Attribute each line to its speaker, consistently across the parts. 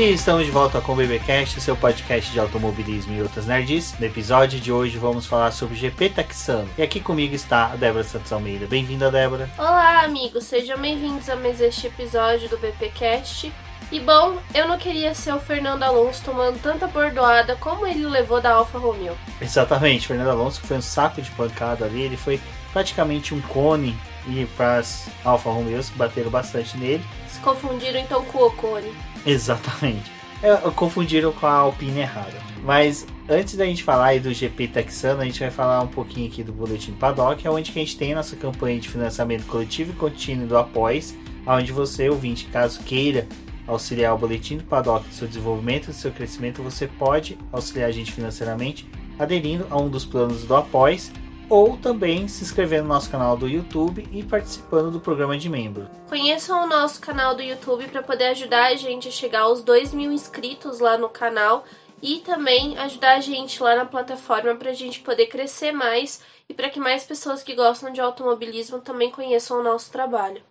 Speaker 1: E estamos de volta com o BBcast, seu podcast de automobilismo e outras nerds. No episódio de hoje vamos falar sobre o GP Texano. E aqui comigo está a Débora Santos Almeida. Bem-vinda, Débora.
Speaker 2: Olá, amigos. Sejam bem-vindos a mais este episódio do BPcast. E bom, eu não queria ser o Fernando Alonso tomando tanta bordoada como ele levou da Alfa Romeo.
Speaker 1: Exatamente, Fernando Alonso que foi um saco de pancada ali, ele foi praticamente um cone e para as Alfa Romeos que bateram bastante nele.
Speaker 2: Se confundiram então com o Ocone.
Speaker 1: Exatamente. É, confundiram com a Alpine errada. Mas antes da gente falar do GP texano, a gente vai falar um pouquinho aqui do Boletim Paddock, é onde que a gente tem nossa campanha de financiamento coletivo e contínuo do Após, onde você, ouvinte, caso queira auxiliar o Boletim do Paddock no seu desenvolvimento e seu crescimento, você pode auxiliar a gente financeiramente aderindo a um dos planos do Após ou também se inscrevendo no nosso canal do YouTube e participando do programa de membro.
Speaker 2: Conheçam o nosso canal do YouTube para poder ajudar a gente a chegar aos 2 mil inscritos lá no canal e também ajudar a gente lá na plataforma para a gente poder crescer mais e para que mais pessoas que gostam de automobilismo também conheçam o nosso trabalho.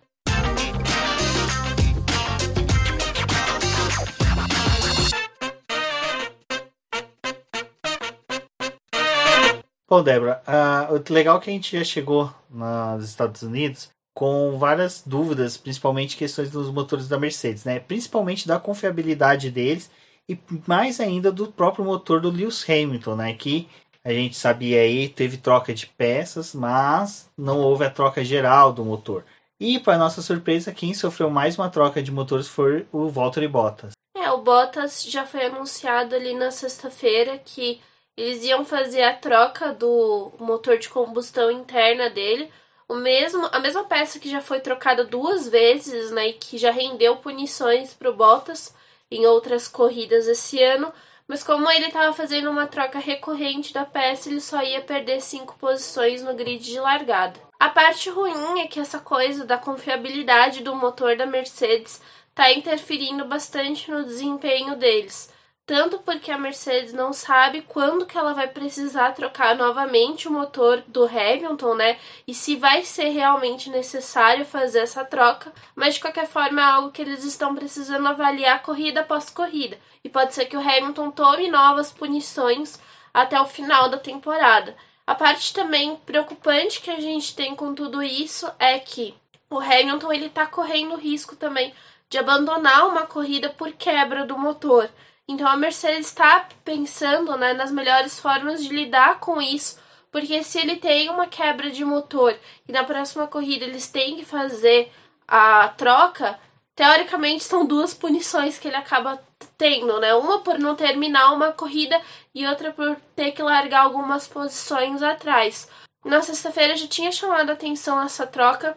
Speaker 1: Bom, Débora, uh, legal é que a gente já chegou nos Estados Unidos com várias dúvidas, principalmente questões dos motores da Mercedes, né? Principalmente da confiabilidade deles e mais ainda do próprio motor do Lewis Hamilton, né? Que a gente sabia aí teve troca de peças, mas não houve a troca geral do motor. E para nossa surpresa, quem sofreu mais uma troca de motores foi o Valtteri Bottas.
Speaker 2: É, o Bottas já foi anunciado ali na sexta-feira que eles iam fazer a troca do motor de combustão interna dele, o mesmo, a mesma peça que já foi trocada duas vezes, né, e que já rendeu punições para o Bottas em outras corridas esse ano, mas como ele estava fazendo uma troca recorrente da peça, ele só ia perder cinco posições no grid de largada. A parte ruim é que essa coisa da confiabilidade do motor da Mercedes está interferindo bastante no desempenho deles tanto porque a Mercedes não sabe quando que ela vai precisar trocar novamente o motor do Hamilton, né? E se vai ser realmente necessário fazer essa troca, mas de qualquer forma é algo que eles estão precisando avaliar corrida após corrida. E pode ser que o Hamilton tome novas punições até o final da temporada. A parte também preocupante que a gente tem com tudo isso é que o Hamilton ele tá correndo risco também de abandonar uma corrida por quebra do motor. Então a Mercedes está pensando né, nas melhores formas de lidar com isso, porque se ele tem uma quebra de motor e na próxima corrida eles têm que fazer a troca, teoricamente são duas punições que ele acaba tendo, né? Uma por não terminar uma corrida e outra por ter que largar algumas posições atrás. Na sexta-feira já tinha chamado a atenção essa troca,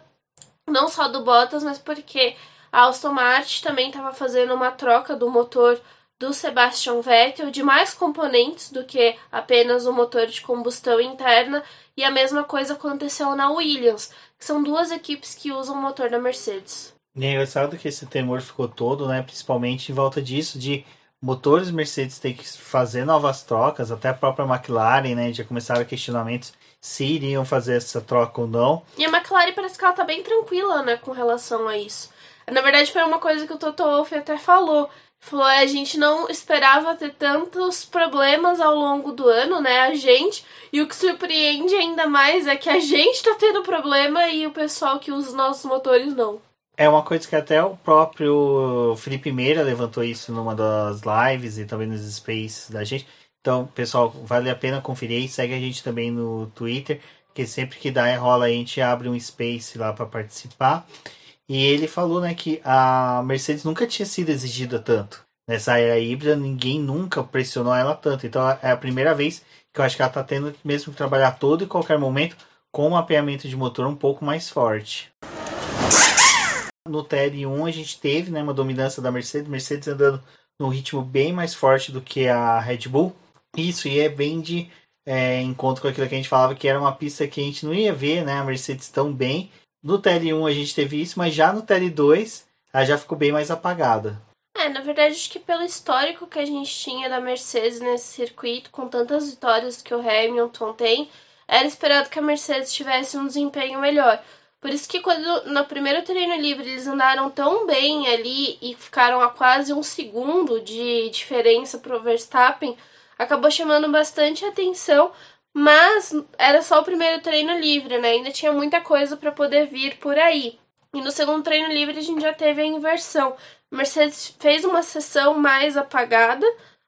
Speaker 2: não só do Bottas, mas porque a Aston Martin também estava fazendo uma troca do motor do Sebastian Vettel de mais componentes do que apenas o motor de combustão interna, e a mesma coisa aconteceu na Williams, que são duas equipes que usam o motor da Mercedes.
Speaker 1: E é engraçado que esse temor ficou todo, né, principalmente em volta disso, de motores Mercedes ter que fazer novas trocas, até a própria McLaren, né, já começaram questionamentos se iriam fazer essa troca ou não.
Speaker 2: E a McLaren parece que ela tá bem tranquila, né, com relação a isso. Na verdade, foi uma coisa que o Toto Wolff até falou, Falou, é, a gente não esperava ter tantos problemas ao longo do ano, né? A gente. E o que surpreende ainda mais é que a gente tá tendo problema e o pessoal que usa os nossos motores não.
Speaker 1: É uma coisa que até o próprio Felipe Meira levantou isso numa das lives e também nos spaces da gente. Então, pessoal, vale a pena conferir e segue a gente também no Twitter, que sempre que dá rola a gente abre um space lá para participar. E ele falou né, que a Mercedes nunca tinha sido exigida tanto. Nessa era híbrida, ninguém nunca pressionou ela tanto. Então é a primeira vez que eu acho que ela está tendo mesmo que trabalhar todo e qualquer momento com um mapeamento de motor um pouco mais forte. No TL1 a gente teve né, uma dominância da Mercedes, Mercedes andando num ritmo bem mais forte do que a Red Bull. Isso e é bem de é, encontro com aquilo que a gente falava que era uma pista que a gente não ia ver né, a Mercedes tão bem no TL1 a gente teve isso, mas já no TL2 ela já ficou bem mais apagada.
Speaker 2: É, na verdade, acho que pelo histórico que a gente tinha da Mercedes nesse circuito, com tantas vitórias que o Hamilton tem, era esperado que a Mercedes tivesse um desempenho melhor. Por isso que quando no primeiro treino livre eles andaram tão bem ali e ficaram a quase um segundo de diferença pro Verstappen, acabou chamando bastante atenção, mas era só o primeiro treino livre, né? Ainda tinha muita coisa para poder vir por aí. E no segundo treino livre a gente já teve a inversão. Mercedes fez uma sessão mais apagada,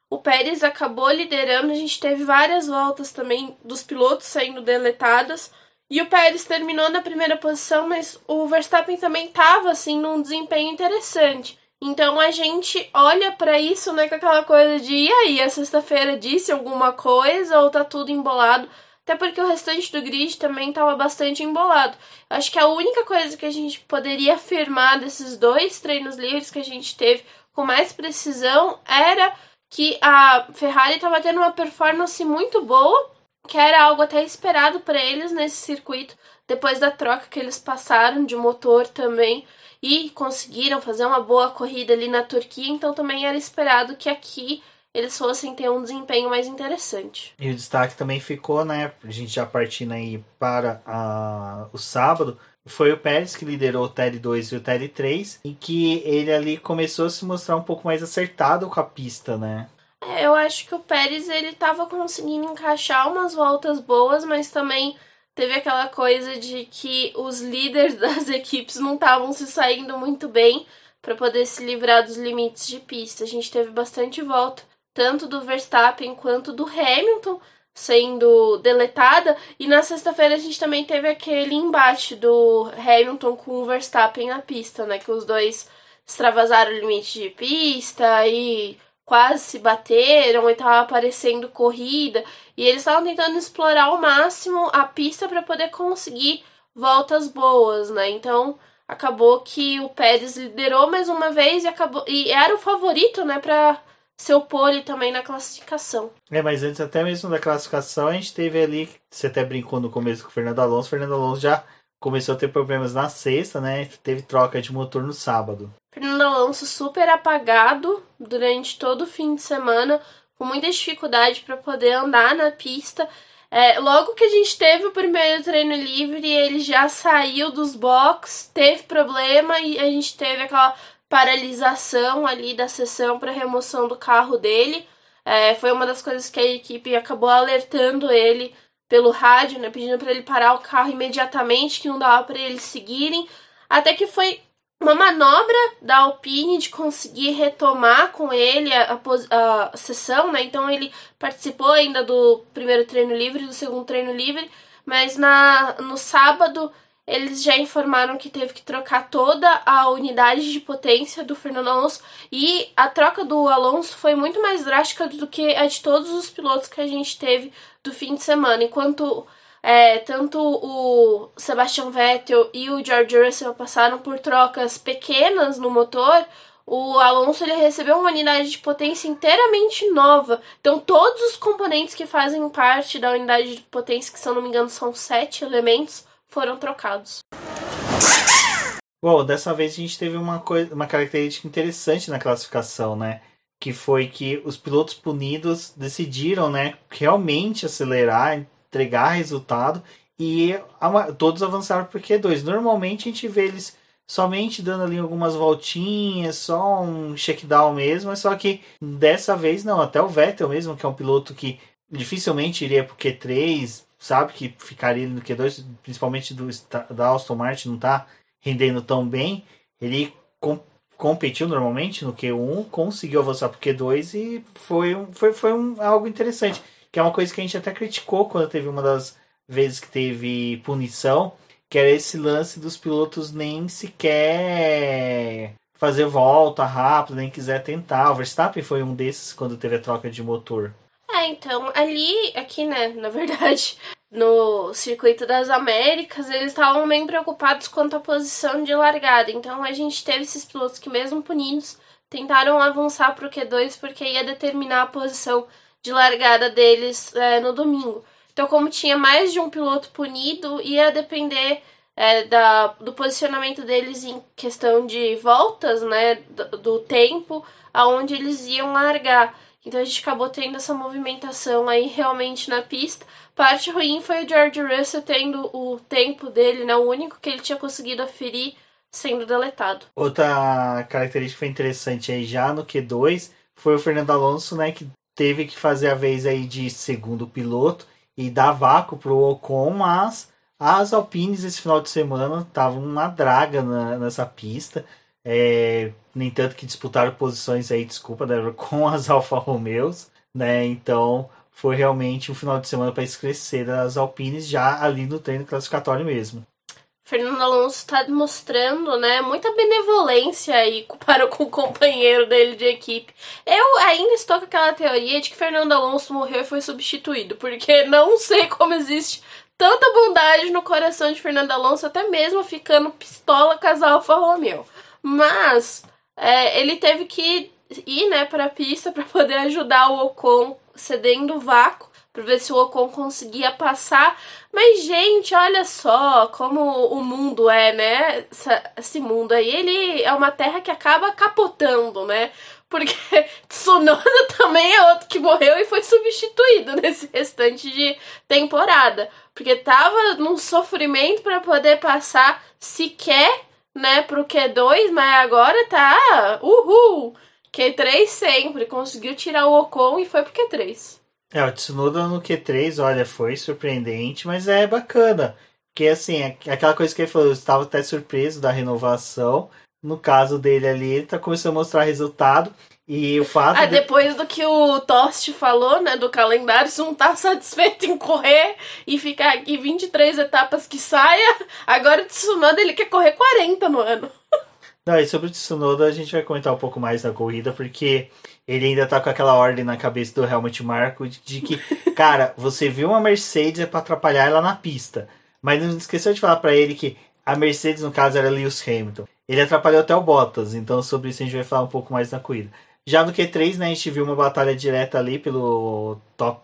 Speaker 2: o Pérez acabou liderando, a gente teve várias voltas também dos pilotos saindo deletadas. E o Pérez terminou na primeira posição, mas o Verstappen também estava assim num desempenho interessante. Então a gente olha para isso, né, com aquela coisa de e aí, a sexta-feira disse alguma coisa ou tá tudo embolado? Até porque o restante do grid também estava bastante embolado. Acho que a única coisa que a gente poderia afirmar desses dois treinos livres que a gente teve com mais precisão era que a Ferrari estava tendo uma performance muito boa que era algo até esperado para eles nesse circuito, depois da troca que eles passaram de motor também e conseguiram fazer uma boa corrida ali na Turquia, então também era esperado que aqui eles fossem ter um desempenho mais interessante.
Speaker 1: E o destaque também ficou, né, a gente já partindo aí para a, o sábado, foi o Pérez que liderou o TL2 e o TL3, e que ele ali começou a se mostrar um pouco mais acertado com a pista, né?
Speaker 2: É, eu acho que o Pérez ele estava conseguindo encaixar umas voltas boas, mas também teve aquela coisa de que os líderes das equipes não estavam se saindo muito bem para poder se livrar dos limites de pista. A gente teve bastante volta, tanto do Verstappen quanto do Hamilton sendo deletada, e na sexta-feira a gente também teve aquele embate do Hamilton com o Verstappen na pista, né, que os dois extravasaram o limite de pista e quase se bateram e tava aparecendo corrida. E eles estavam tentando explorar ao máximo a pista para poder conseguir voltas boas, né? Então acabou que o Pérez liderou mais uma vez e acabou e era o favorito, né, para seu pole também na classificação.
Speaker 1: É, mas antes até mesmo da classificação, a gente teve ali, você até brincou no começo com o Fernando Alonso, o Fernando Alonso já começou a ter problemas na sexta, né? Teve troca de motor no sábado.
Speaker 2: Fernando Alonso super apagado durante todo o fim de semana, com muita dificuldade para poder andar na pista. É, logo que a gente teve o primeiro treino livre, ele já saiu dos box, teve problema e a gente teve aquela paralisação ali da sessão para remoção do carro dele. É, foi uma das coisas que a equipe acabou alertando ele pelo rádio, né, pedindo para ele parar o carro imediatamente, que não dava para eles seguirem. Até que foi uma manobra da Alpine de conseguir retomar com ele a, a, a, sessão, né? Então ele participou ainda do primeiro treino livre, do segundo treino livre, mas na no sábado eles já informaram que teve que trocar toda a unidade de potência do Fernando Alonso e a troca do Alonso foi muito mais drástica do que a de todos os pilotos que a gente teve do fim de semana, enquanto é, tanto o Sebastian Vettel e o George Russell passaram por trocas pequenas no motor, o Alonso ele recebeu uma unidade de potência inteiramente nova. Então, todos os componentes que fazem parte da unidade de potência, que se não me engano são sete elementos, foram trocados.
Speaker 1: Bom, dessa vez a gente teve uma, coisa, uma característica interessante na classificação, né? Que foi que os pilotos punidos decidiram, né, realmente acelerar, entregar resultado e todos avançaram por Q2. Normalmente a gente vê eles somente dando ali algumas voltinhas, só um checkdown mesmo, só que dessa vez não, até o Vettel mesmo, que é um piloto que dificilmente iria pro Q3, sabe? Que ficaria no Q2, principalmente do da Aston Martin não tá rendendo tão bem, ele com, competiu normalmente no Q1, conseguiu avançar pro Q2 e foi, foi, foi um, algo interessante que é uma coisa que a gente até criticou quando teve uma das vezes que teve punição, que era esse lance dos pilotos nem sequer fazer volta rápida, nem quiser tentar. O Verstappen foi um desses quando teve a troca de motor.
Speaker 2: É, então, ali, aqui, né, na verdade, no circuito das Américas, eles estavam bem preocupados quanto à posição de largada. Então, a gente teve esses pilotos que, mesmo punidos, tentaram avançar para o Q2 porque ia determinar a posição de largada deles é, no domingo. Então, como tinha mais de um piloto punido, ia depender é, da, do posicionamento deles em questão de voltas, né, do, do tempo, aonde eles iam largar. Então a gente acabou tendo essa movimentação aí realmente na pista. Parte ruim foi o George Russell tendo o tempo dele, né? O único que ele tinha conseguido aferir sendo deletado.
Speaker 1: Outra característica interessante aí já no Q2 foi o Fernando Alonso, né? Que teve que fazer a vez aí de segundo piloto e dar vácuo pro Ocon, mas as Alpines esse final de semana estavam uma draga na, nessa pista. É, nem tanto que disputaram posições aí, desculpa, né, com as Alfa Romeos, né? Então foi realmente um final de semana para escrever das Alpines já ali no treino classificatório mesmo.
Speaker 2: Fernando Alonso está demonstrando, né, muita benevolência aí para com o companheiro dele de equipe. Eu ainda estou com aquela teoria de que Fernando Alonso morreu e foi substituído, porque não sei como existe tanta bondade no coração de Fernando Alonso, até mesmo ficando pistola com as Alfa Romeo. Mas é, ele teve que ir, né, para a pista para poder ajudar o Ocon cedendo o vácuo para ver se o Ocon conseguia passar. Mas, gente, olha só como o mundo é, né? esse mundo aí, ele é uma terra que acaba capotando, né? Porque Tsunoda também é outro que morreu e foi substituído nesse restante de temporada. Porque tava num sofrimento para poder passar sequer, né, pro Q2, mas agora tá, uhul! Q3 sempre, conseguiu tirar o Ocon e foi pro Q3.
Speaker 1: É, o Tsunoda no Q3, olha, foi surpreendente, mas é bacana. Porque, assim, é aquela coisa que ele falou, eu estava até surpreso da renovação. No caso dele ali, ele tá começando a mostrar resultado. E o fato.
Speaker 2: Ah, de... depois do que o Tost falou, né, do calendário, se não tá satisfeito em correr e ficar aqui 23 etapas que saia, agora o Tsunoda ele quer correr 40 no ano.
Speaker 1: Não, e sobre o Tsunoda a gente vai comentar um pouco mais na corrida, porque ele ainda tá com aquela ordem na cabeça do Helmut Marko de que, cara, você viu uma Mercedes é pra atrapalhar ela na pista. Mas não esqueceu de falar para ele que a Mercedes, no caso, era Lewis Hamilton. Ele atrapalhou até o Bottas, então sobre isso a gente vai falar um pouco mais na corrida. Já no Q3, né, a gente viu uma batalha direta ali pelo top,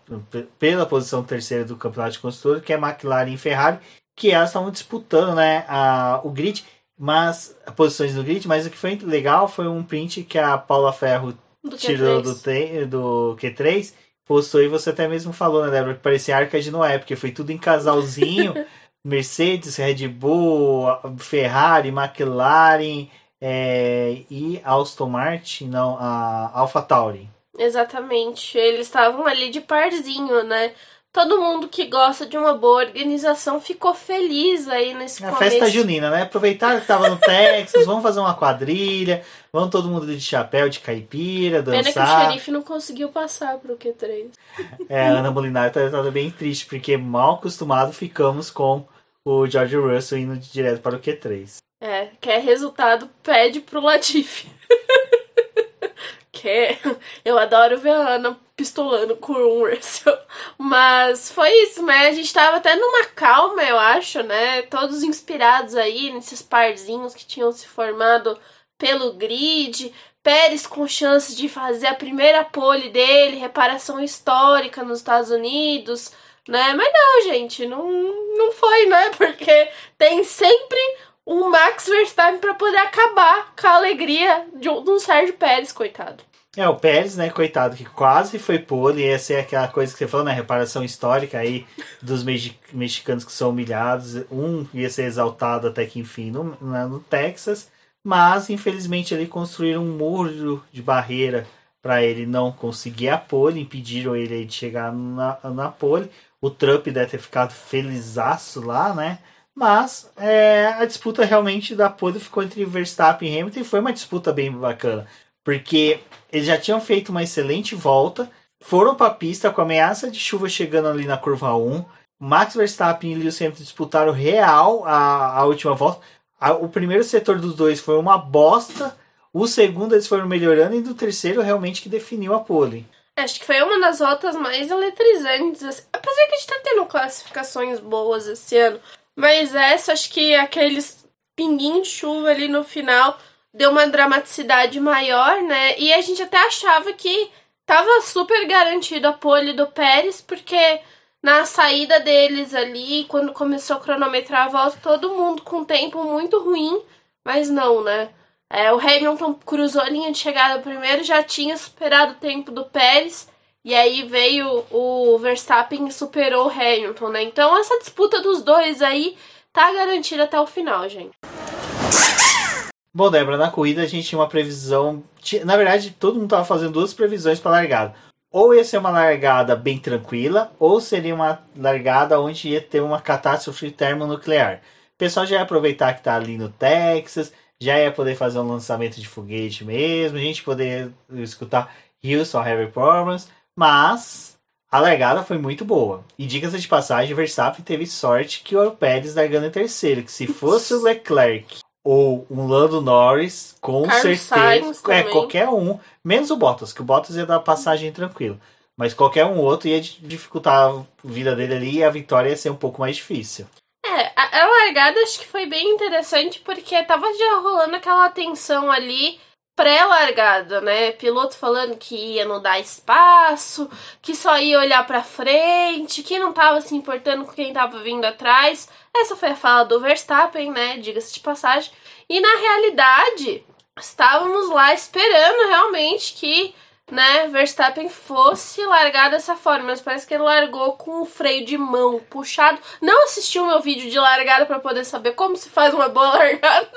Speaker 1: pela posição terceira do campeonato de construtores, que é McLaren e Ferrari, que elas estavam disputando, né, a, o grid, mas posições do grid, mas o que foi legal foi um print que a Paula Ferro do tirou do, do Q3, postou e você até mesmo falou, né, Débora, que parecia Arca de Noé, porque foi tudo em casalzinho, Mercedes, Red Bull, Ferrari, McLaren é, e Aston Martin, não, a AlphaTauri.
Speaker 2: Exatamente, eles estavam ali de parzinho, né? Todo mundo que gosta de uma boa organização ficou feliz aí nesse
Speaker 1: A festa junina, né? Aproveitar que tava no Texas, vamos fazer uma quadrilha, vamos todo mundo de chapéu, de caipira, dançar. Pena que
Speaker 2: o xerife não conseguiu passar pro Q3.
Speaker 1: É, a Ana Molinari tá, tá bem triste, porque mal acostumado ficamos com o George Russell indo direto para o Q3.
Speaker 2: É, quer resultado, pede pro Latifi. quer. Eu adoro ver a Ana pistolando com o Russell. Mas foi isso, né? A gente tava até numa calma, eu acho, né? Todos inspirados aí nesses parzinhos que tinham se formado pelo grid. Pérez com chance de fazer a primeira pole dele, reparação histórica nos Estados Unidos, né? Mas não, gente, não, não foi, né? Porque tem sempre um Max Verstappen para poder acabar com a alegria de um, de Sérgio Pérez, coitado.
Speaker 1: É, o Pérez, né, coitado, que quase foi pole, essa é aquela coisa que você falou, né, reparação histórica aí dos mexicanos que são humilhados, um ia ser exaltado até que enfim no, no Texas, mas infelizmente ele construíram um muro de barreira para ele não conseguir a pole, impediram ele de chegar na, na pole, o Trump deve ter ficado felizaço lá, né, mas é, a disputa realmente da pole ficou entre Verstappen e Hamilton e foi uma disputa bem bacana. Porque eles já tinham feito uma excelente volta, foram para a pista com ameaça de chuva chegando ali na curva 1. Max Verstappen e Lewis Hamilton disputaram real a, a última volta. A, o primeiro setor dos dois foi uma bosta. O segundo eles foram melhorando e do terceiro realmente que definiu a pole.
Speaker 2: Acho que foi uma das voltas mais eletrizantes. Assim. Apesar que a gente tá tendo classificações boas esse ano. Mas essa, acho que aqueles pinguinhos de chuva ali no final deu uma dramaticidade maior, né? E a gente até achava que tava super garantido a pole do Pérez, porque na saída deles ali, quando começou a cronometrar a volta, todo mundo com tempo muito ruim, mas não, né? É, o Hamilton cruzou a linha de chegada primeiro, já tinha superado o tempo do Pérez. E aí veio o Verstappen e superou o Hamilton, né? Então essa disputa dos dois aí tá garantida até o final, gente.
Speaker 1: Bom, Débora, na corrida a gente tinha uma previsão. Na verdade, todo mundo tava fazendo duas previsões para largada. Ou ia ser uma largada bem tranquila, ou seria uma largada onde ia ter uma catástrofe termonuclear. O pessoal já ia aproveitar que tá ali no Texas, já ia poder fazer um lançamento de foguete mesmo, a gente poder escutar Houston Heavy Problems, mas a largada foi muito boa. E dicas de passagem, Verstappen teve sorte que o Pérez largando em terceiro, que se fosse o Leclerc ou um Lando Norris, com Carlos certeza, é qualquer um, menos o Bottas, que o Bottas ia dar passagem tranquilo. Mas qualquer um outro ia dificultar a vida dele ali e a vitória ia ser um pouco mais difícil.
Speaker 2: É, a, a largada acho que foi bem interessante porque tava já rolando aquela tensão ali pré-largada, né? Piloto falando que ia não dar espaço, que só ia olhar para frente, que não tava se importando com quem tava vindo atrás. Essa foi a fala do Verstappen, né? Diga-se de passagem. E na realidade, estávamos lá esperando realmente que né, Verstappen fosse largar dessa forma, mas parece que ele largou com o freio de mão puxado. Não assistiu meu vídeo de largada para poder saber como se faz uma boa largada.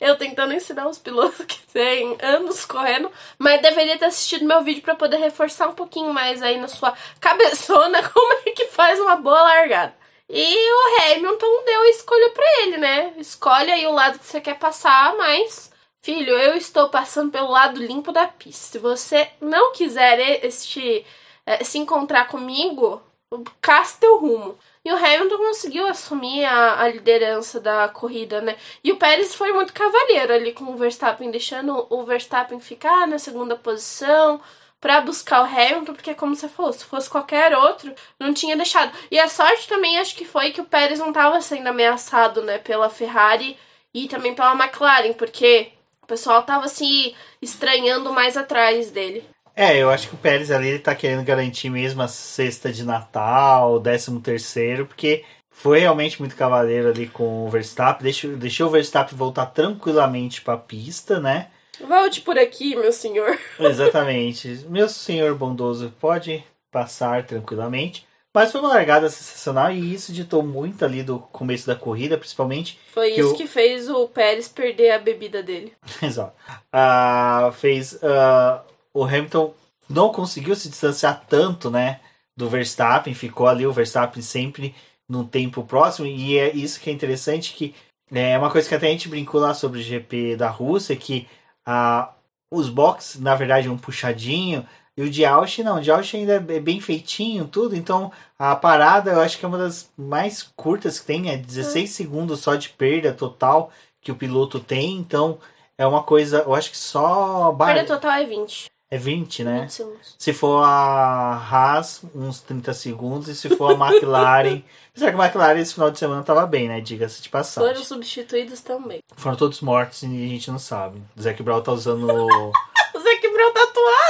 Speaker 2: Eu tentando ensinar os pilotos que têm anos correndo, mas deveria ter assistido meu vídeo para poder reforçar um pouquinho mais aí na sua cabeçona como é que faz uma boa largada. E o Hamilton deu a escolha para ele, né? Escolhe aí o lado que você quer passar, mas Filho, eu estou passando pelo lado limpo da pista. Se você não quiser este, eh, se encontrar comigo, caça teu rumo. E o Hamilton conseguiu assumir a, a, liderança da corrida, né? E o Pérez foi muito cavalheiro ali com o Verstappen, deixando o Verstappen ficar na segunda posição para buscar o Hamilton, porque como você falou, se fosse qualquer outro, não tinha deixado. E a sorte também acho que foi que o Pérez não estava sendo ameaçado, né, pela Ferrari e também pela McLaren, porque pessoal tava se estranhando mais atrás dele.
Speaker 1: É, eu acho que o Pérez ali ele tá querendo garantir mesmo a sexta de Natal, o décimo terceiro, porque foi realmente muito cavaleiro ali com o Verstappen. Deixou, deixou o Verstappen voltar tranquilamente para a pista, né?
Speaker 2: Volte por aqui, meu senhor.
Speaker 1: Exatamente. Meu senhor bondoso, pode passar tranquilamente. Mas foi uma largada sensacional e isso ditou muito ali do começo da corrida, principalmente.
Speaker 2: Foi que isso o... que fez o Pérez perder a bebida dele.
Speaker 1: Exato. Uh, fez. Uh, o Hamilton não conseguiu se distanciar tanto, né? Do Verstappen, ficou ali o Verstappen sempre num tempo próximo, e é isso que é interessante, que é uma coisa que até a gente brincou lá sobre o GP da Rússia, que uh, os boxes, na verdade, um puxadinho, e o de Ausch não, o de Ausch ainda é bem feitinho, tudo. Então a parada eu acho que é uma das mais curtas que tem, é 16 é. segundos só de perda total que o piloto tem. Então é uma coisa, eu acho que só.
Speaker 2: Perda total é 20.
Speaker 1: É 20, né? 20 segundos. Se for a Haas, uns 30 segundos. E se for a McLaren. Será que a McLaren esse final de semana tava bem, né? Diga-se de passagem.
Speaker 2: Foram substituídos também.
Speaker 1: Foram todos mortos e a gente não sabe. O Zac Brown tá usando.
Speaker 2: o Zac Brown tatuado!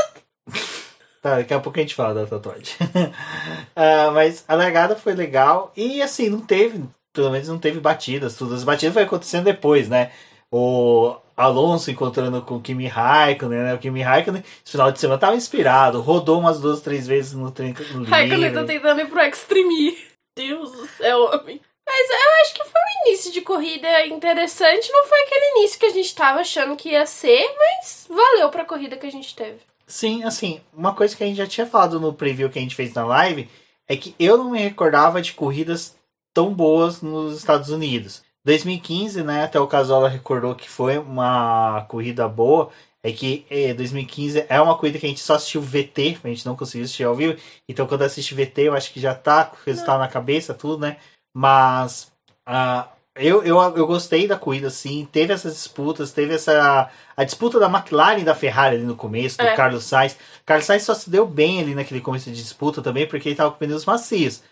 Speaker 1: Tá, daqui a pouco a gente fala da tatuagem. uh, mas a largada foi legal e assim, não teve, pelo menos não teve batidas, tudo. As batidas foi acontecendo depois, né? O Alonso encontrando com o Kimi Raikkonen, né? O Kimi Raikkonen, esse final de semana tava inspirado, rodou umas duas, três vezes no trem
Speaker 2: no Raikkonen tá tentando ir pro Extreme. Deus do céu, homem. Mas eu acho que foi um início de corrida interessante. Não foi aquele início que a gente tava achando que ia ser, mas valeu pra corrida que a gente teve.
Speaker 1: Sim, assim, uma coisa que a gente já tinha falado no preview que a gente fez na live é que eu não me recordava de corridas tão boas nos Estados Unidos. 2015, né, até o Casola recordou que foi uma corrida boa, é que eh, 2015 é uma corrida que a gente só assistiu VT, a gente não conseguiu assistir ao vivo, então quando assiste VT eu acho que já tá com o resultado na cabeça, tudo, né, mas uh, eu, eu, eu gostei da corrida, assim. Teve essas disputas, teve essa. A disputa da McLaren e da Ferrari ali no começo, do é. Carlos Sainz. Carlos Sainz só se deu bem ali naquele começo de disputa também, porque ele tava com pneus macios.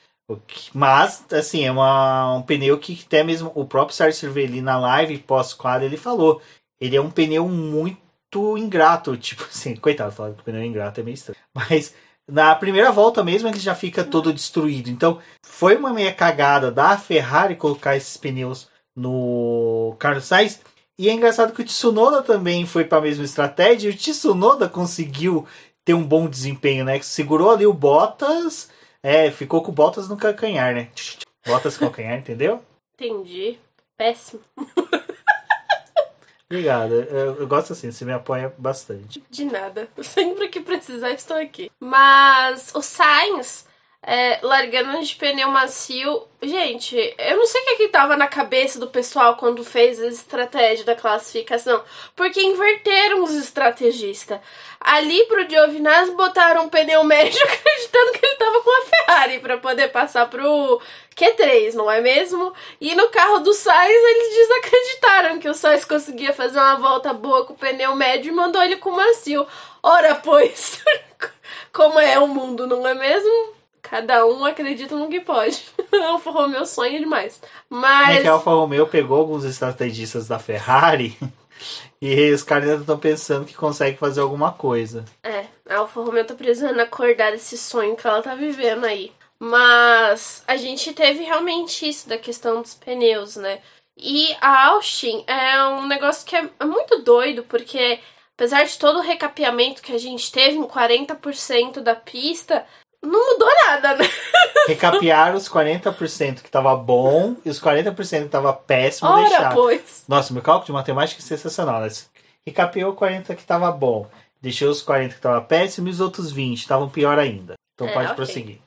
Speaker 1: Mas, assim, é uma, um pneu que até mesmo o próprio Sérgio Cervelli na live pós-quadra ele falou. Ele é um pneu muito ingrato, tipo assim, coitado, falar que o pneu é ingrato é meio estranho. Mas na primeira volta mesmo ele já fica todo destruído. Então foi uma meia cagada da Ferrari colocar esses pneus no Carlos Sainz. E é engraçado que o Tsunoda também foi para a mesma estratégia. E o Tsunoda conseguiu ter um bom desempenho, né? Segurou ali o Bottas, é, ficou com o Bottas no calcanhar, né? Bottas no calcanhar, entendeu?
Speaker 2: Entendi. Péssimo.
Speaker 1: Obrigado. Eu, eu, gosto assim, você me apoia bastante.
Speaker 2: De nada. Sempre que precisar, estou aqui. Mas o Sainz é, largando de pneu macio. Gente, eu não sei o que, que tava na cabeça do pessoal quando fez a estratégia da classificação, porque inverteram os estrategistas. Ali pro Giovinazzi botaram um pneu médio acreditando que ele tava com a Ferrari para poder passar pro Q3, não é mesmo? E no carro do Sainz eles desacreditaram que o Sainz conseguia fazer uma volta boa com o pneu médio e mandou ele com o macio. Ora, pois, como é o mundo, não é mesmo? Cada um acredita no que pode. Alfa Romeo sonha demais. Mas.
Speaker 1: É que a Alfa Romeo pegou alguns estrategistas da Ferrari e os caras ainda estão pensando que consegue fazer alguma coisa.
Speaker 2: É, a Alfa Romeo tá precisando acordar desse sonho que ela tá vivendo aí. Mas a gente teve realmente isso da questão dos pneus, né? E a Austin é um negócio que é muito doido, porque apesar de todo o recapeamento que a gente teve em 40% da pista, não mudou nada, né?
Speaker 1: Recapearam os 40% que tava bom e os 40% que tava péssimo
Speaker 2: Ora,
Speaker 1: deixaram.
Speaker 2: Pois.
Speaker 1: Nossa, meu cálculo de matemática é sensacional, né? Recapeou 40 que tava bom, deixou os 40 que tava péssimo e os outros 20 estavam pior ainda. Então é, pode okay. prosseguir.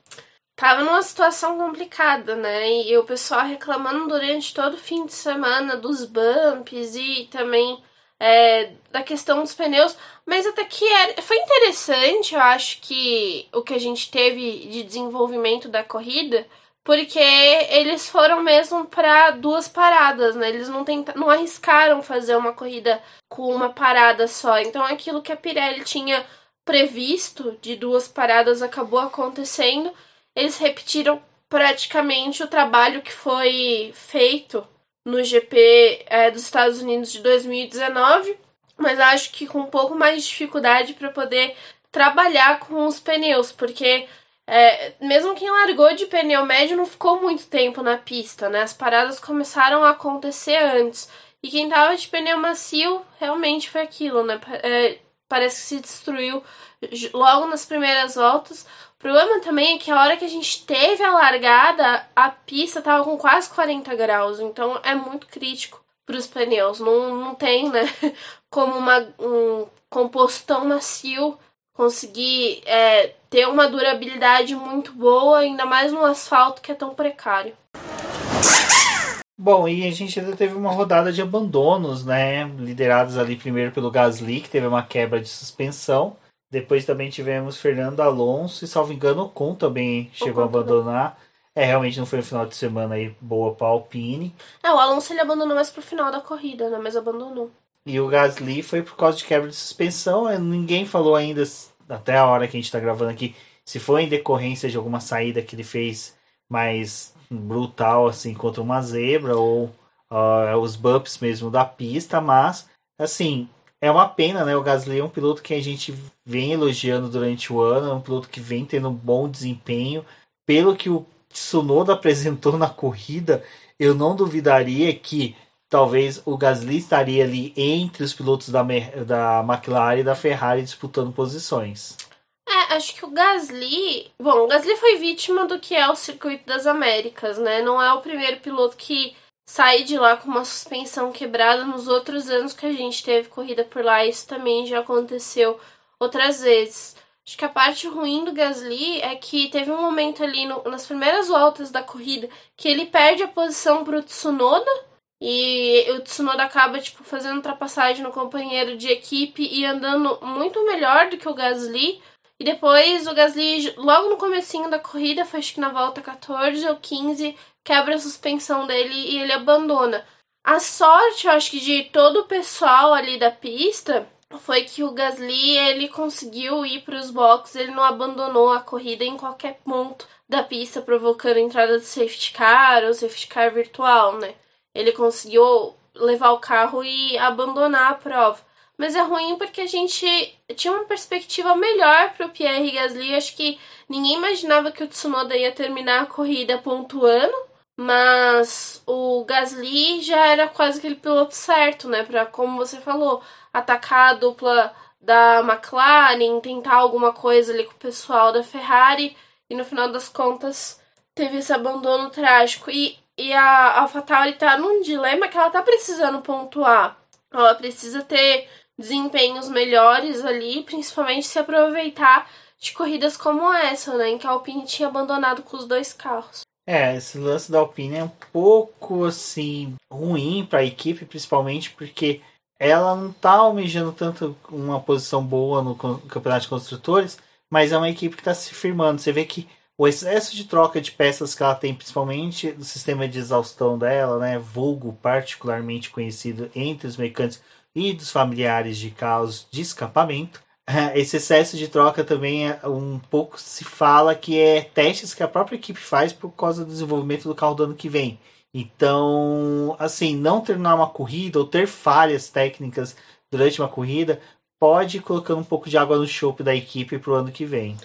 Speaker 2: Tava numa situação complicada, né? E o pessoal reclamando durante todo o fim de semana dos bumps e também é, da questão dos pneus, mas até que era, foi interessante, eu acho que o que a gente teve de desenvolvimento da corrida, porque eles foram mesmo para duas paradas, né? Eles não tenta, não arriscaram fazer uma corrida com uma parada só. Então aquilo que a Pirelli tinha previsto de duas paradas acabou acontecendo. Eles repetiram praticamente o trabalho que foi feito no GP é, dos Estados Unidos de 2019, mas acho que com um pouco mais de dificuldade para poder trabalhar com os pneus, porque é, mesmo quem largou de pneu médio não ficou muito tempo na pista, né? As paradas começaram a acontecer antes. E quem tava de pneu macio realmente foi aquilo, né? É, parece que se destruiu logo nas primeiras voltas. O problema também é que a hora que a gente teve a largada, a pista tava com quase 40 graus, então é muito crítico para os pneus. Não, não tem, né, como uma, um composto tão macio conseguir é, ter uma durabilidade muito boa, ainda mais no asfalto que é tão precário.
Speaker 1: Bom, e a gente ainda teve uma rodada de abandonos, né? Liderados ali primeiro pelo Gasly, que teve uma quebra de suspensão. Depois também tivemos Fernando Alonso e, salvo engano, Ocon também chegou a abandonar. É, realmente não foi um final de semana aí boa para Alpine.
Speaker 2: É, o Alonso ele abandonou mais pro final da corrida, né? Mas abandonou.
Speaker 1: E o Gasly foi por causa de quebra de suspensão. É, ninguém falou ainda, até a hora que a gente está gravando aqui, se foi em decorrência de alguma saída que ele fez mais brutal, assim, contra uma zebra ou uh, os bumps mesmo da pista. Mas, assim, é uma pena, né? O Gasly é um piloto que a gente vem elogiando durante o ano, é um piloto que vem tendo um bom desempenho. Pelo que o Tsunoda apresentou na corrida, eu não duvidaria que talvez o Gasly estaria ali entre os pilotos da, da McLaren e da Ferrari disputando posições.
Speaker 2: É, acho que o Gasly. Bom, o Gasly foi vítima do que é o circuito das Américas, né? Não é o primeiro piloto que sair de lá com uma suspensão quebrada nos outros anos que a gente teve corrida por lá. Isso também já aconteceu outras vezes. Acho que a parte ruim do Gasly é que teve um momento ali no, nas primeiras voltas da corrida que ele perde a posição para o Tsunoda e o Tsunoda acaba tipo fazendo ultrapassagem no companheiro de equipe e andando muito melhor do que o Gasly. E depois o Gasly, logo no comecinho da corrida, foi acho que na volta 14 ou 15, quebra a suspensão dele e ele abandona. A sorte, eu acho que de todo o pessoal ali da pista foi que o Gasly ele conseguiu ir para os boxes, ele não abandonou a corrida em qualquer ponto da pista, provocando entrada de safety car ou safety car virtual, né? Ele conseguiu levar o carro e abandonar a prova. Mas é ruim porque a gente tinha uma perspectiva melhor para o Pierre Gasly. Acho que ninguém imaginava que o Tsunoda ia terminar a corrida pontuando mas o Gasly já era quase aquele piloto certo, né? Para como você falou, atacar a dupla da McLaren, tentar alguma coisa ali com o pessoal da Ferrari e no final das contas teve esse abandono trágico e, e a AlphaTauri tá num dilema que ela tá precisando pontuar. Ela precisa ter desempenhos melhores ali, principalmente se aproveitar de corridas como essa, né, em que a Alpine tinha abandonado com os dois carros.
Speaker 1: É, esse lance da Alpine é um pouco assim ruim para a equipe, principalmente porque ela não está almejando tanto uma posição boa no campeonato de construtores, mas é uma equipe que está se firmando. Você vê que o excesso de troca de peças que ela tem, principalmente do sistema de exaustão dela, né, vulgo particularmente conhecido entre os mecânicos e dos familiares de carros de escapamento, esse excesso de troca também é um pouco se fala que é testes que a própria equipe faz por causa do desenvolvimento do carro do ano que vem. Então, assim, não terminar uma corrida ou ter falhas técnicas durante uma corrida pode ir colocando um pouco de água no chope da equipe pro ano que vem.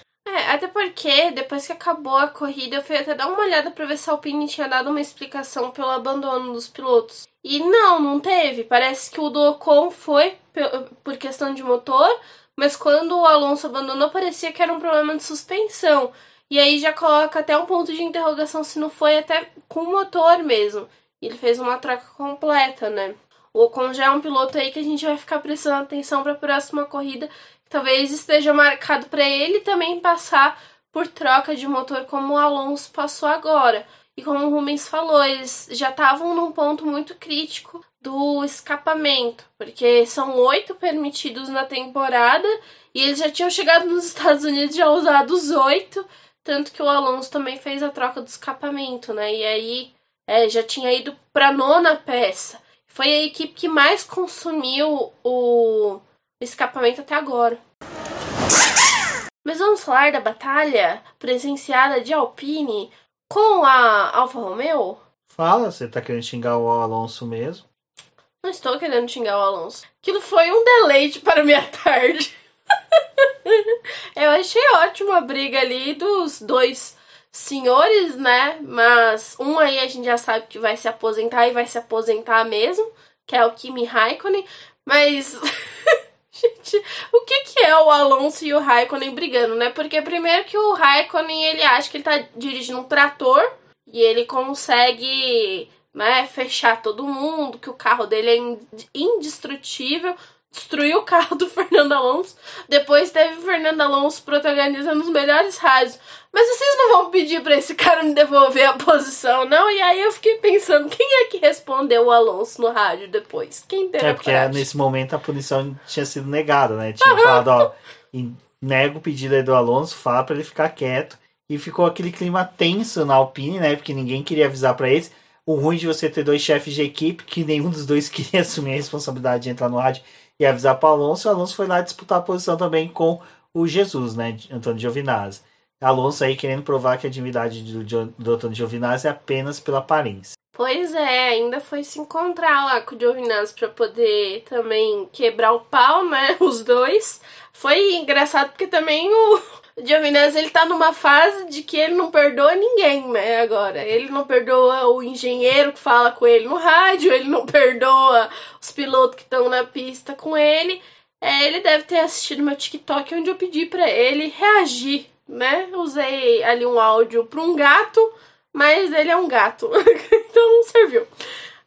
Speaker 2: Até porque depois que acabou a corrida, eu fui até dar uma olhada para ver se a Alpine tinha dado uma explicação pelo abandono dos pilotos. E não, não teve. Parece que o do Ocon foi por questão de motor, mas quando o Alonso abandonou, parecia que era um problema de suspensão. E aí já coloca até um ponto de interrogação se não foi até com o motor mesmo. Ele fez uma troca completa, né? O Ocon já é um piloto aí que a gente vai ficar prestando atenção para a próxima corrida, talvez esteja marcado para ele também passar por troca de motor como o Alonso passou agora. E como o Rubens falou, eles já estavam num ponto muito crítico do escapamento, porque são oito permitidos na temporada e eles já tinham chegado nos Estados Unidos já usados oito, tanto que o Alonso também fez a troca do escapamento, né? E aí é, já tinha ido para nona peça. Foi a equipe que mais consumiu o escapamento até agora. Mas vamos falar da batalha presenciada de Alpine com a Alfa Romeo?
Speaker 1: Fala, você tá querendo xingar o Alonso mesmo?
Speaker 2: Não estou querendo xingar o Alonso. Aquilo foi um deleite para minha tarde. Eu achei ótimo a briga ali dos dois senhores, né? Mas um aí a gente já sabe que vai se aposentar e vai se aposentar mesmo, que é o Kimi Raikkonen. Mas, gente, o que, que é o Alonso e o Raikkonen brigando, né? Porque primeiro que o Raikkonen ele acha que ele tá dirigindo um trator e ele consegue né, fechar todo mundo, que o carro dele é indestrutível. Destruiu o carro do Fernando Alonso. Depois teve o Fernando Alonso protagonizando os melhores rádios. Mas vocês não vão pedir para esse cara me devolver a posição, não? E aí eu fiquei pensando, quem é que respondeu o Alonso no rádio depois? Quem teve
Speaker 1: É porque nesse momento a punição tinha sido negada, né? Tinha falado, ó, nega o pedido aí do Alonso, fala para ele ficar quieto. E ficou aquele clima tenso na Alpine, né? Porque ninguém queria avisar para eles. O ruim de você ter dois chefes de equipe, que nenhum dos dois queria assumir a responsabilidade de entrar no rádio e avisar para o Alonso. O Alonso foi lá disputar a posição também com o Jesus, né? Antônio Giovinazzi. Alonso aí querendo provar que a divindade do, do Antônio Giovinazzi é apenas pela aparência.
Speaker 2: Pois é, ainda foi se encontrar lá com o Giovinazzi para poder também quebrar o pau, né? Os dois. Foi engraçado porque também o, o Giovinazzi ele tá numa fase de que ele não perdoa ninguém, né? Agora, ele não perdoa o engenheiro que fala com ele no rádio, ele não perdoa os pilotos que estão na pista com ele. É, ele deve ter assistido meu TikTok onde eu pedi para ele reagir, né? Usei ali um áudio para um gato, mas ele é um gato, então não serviu.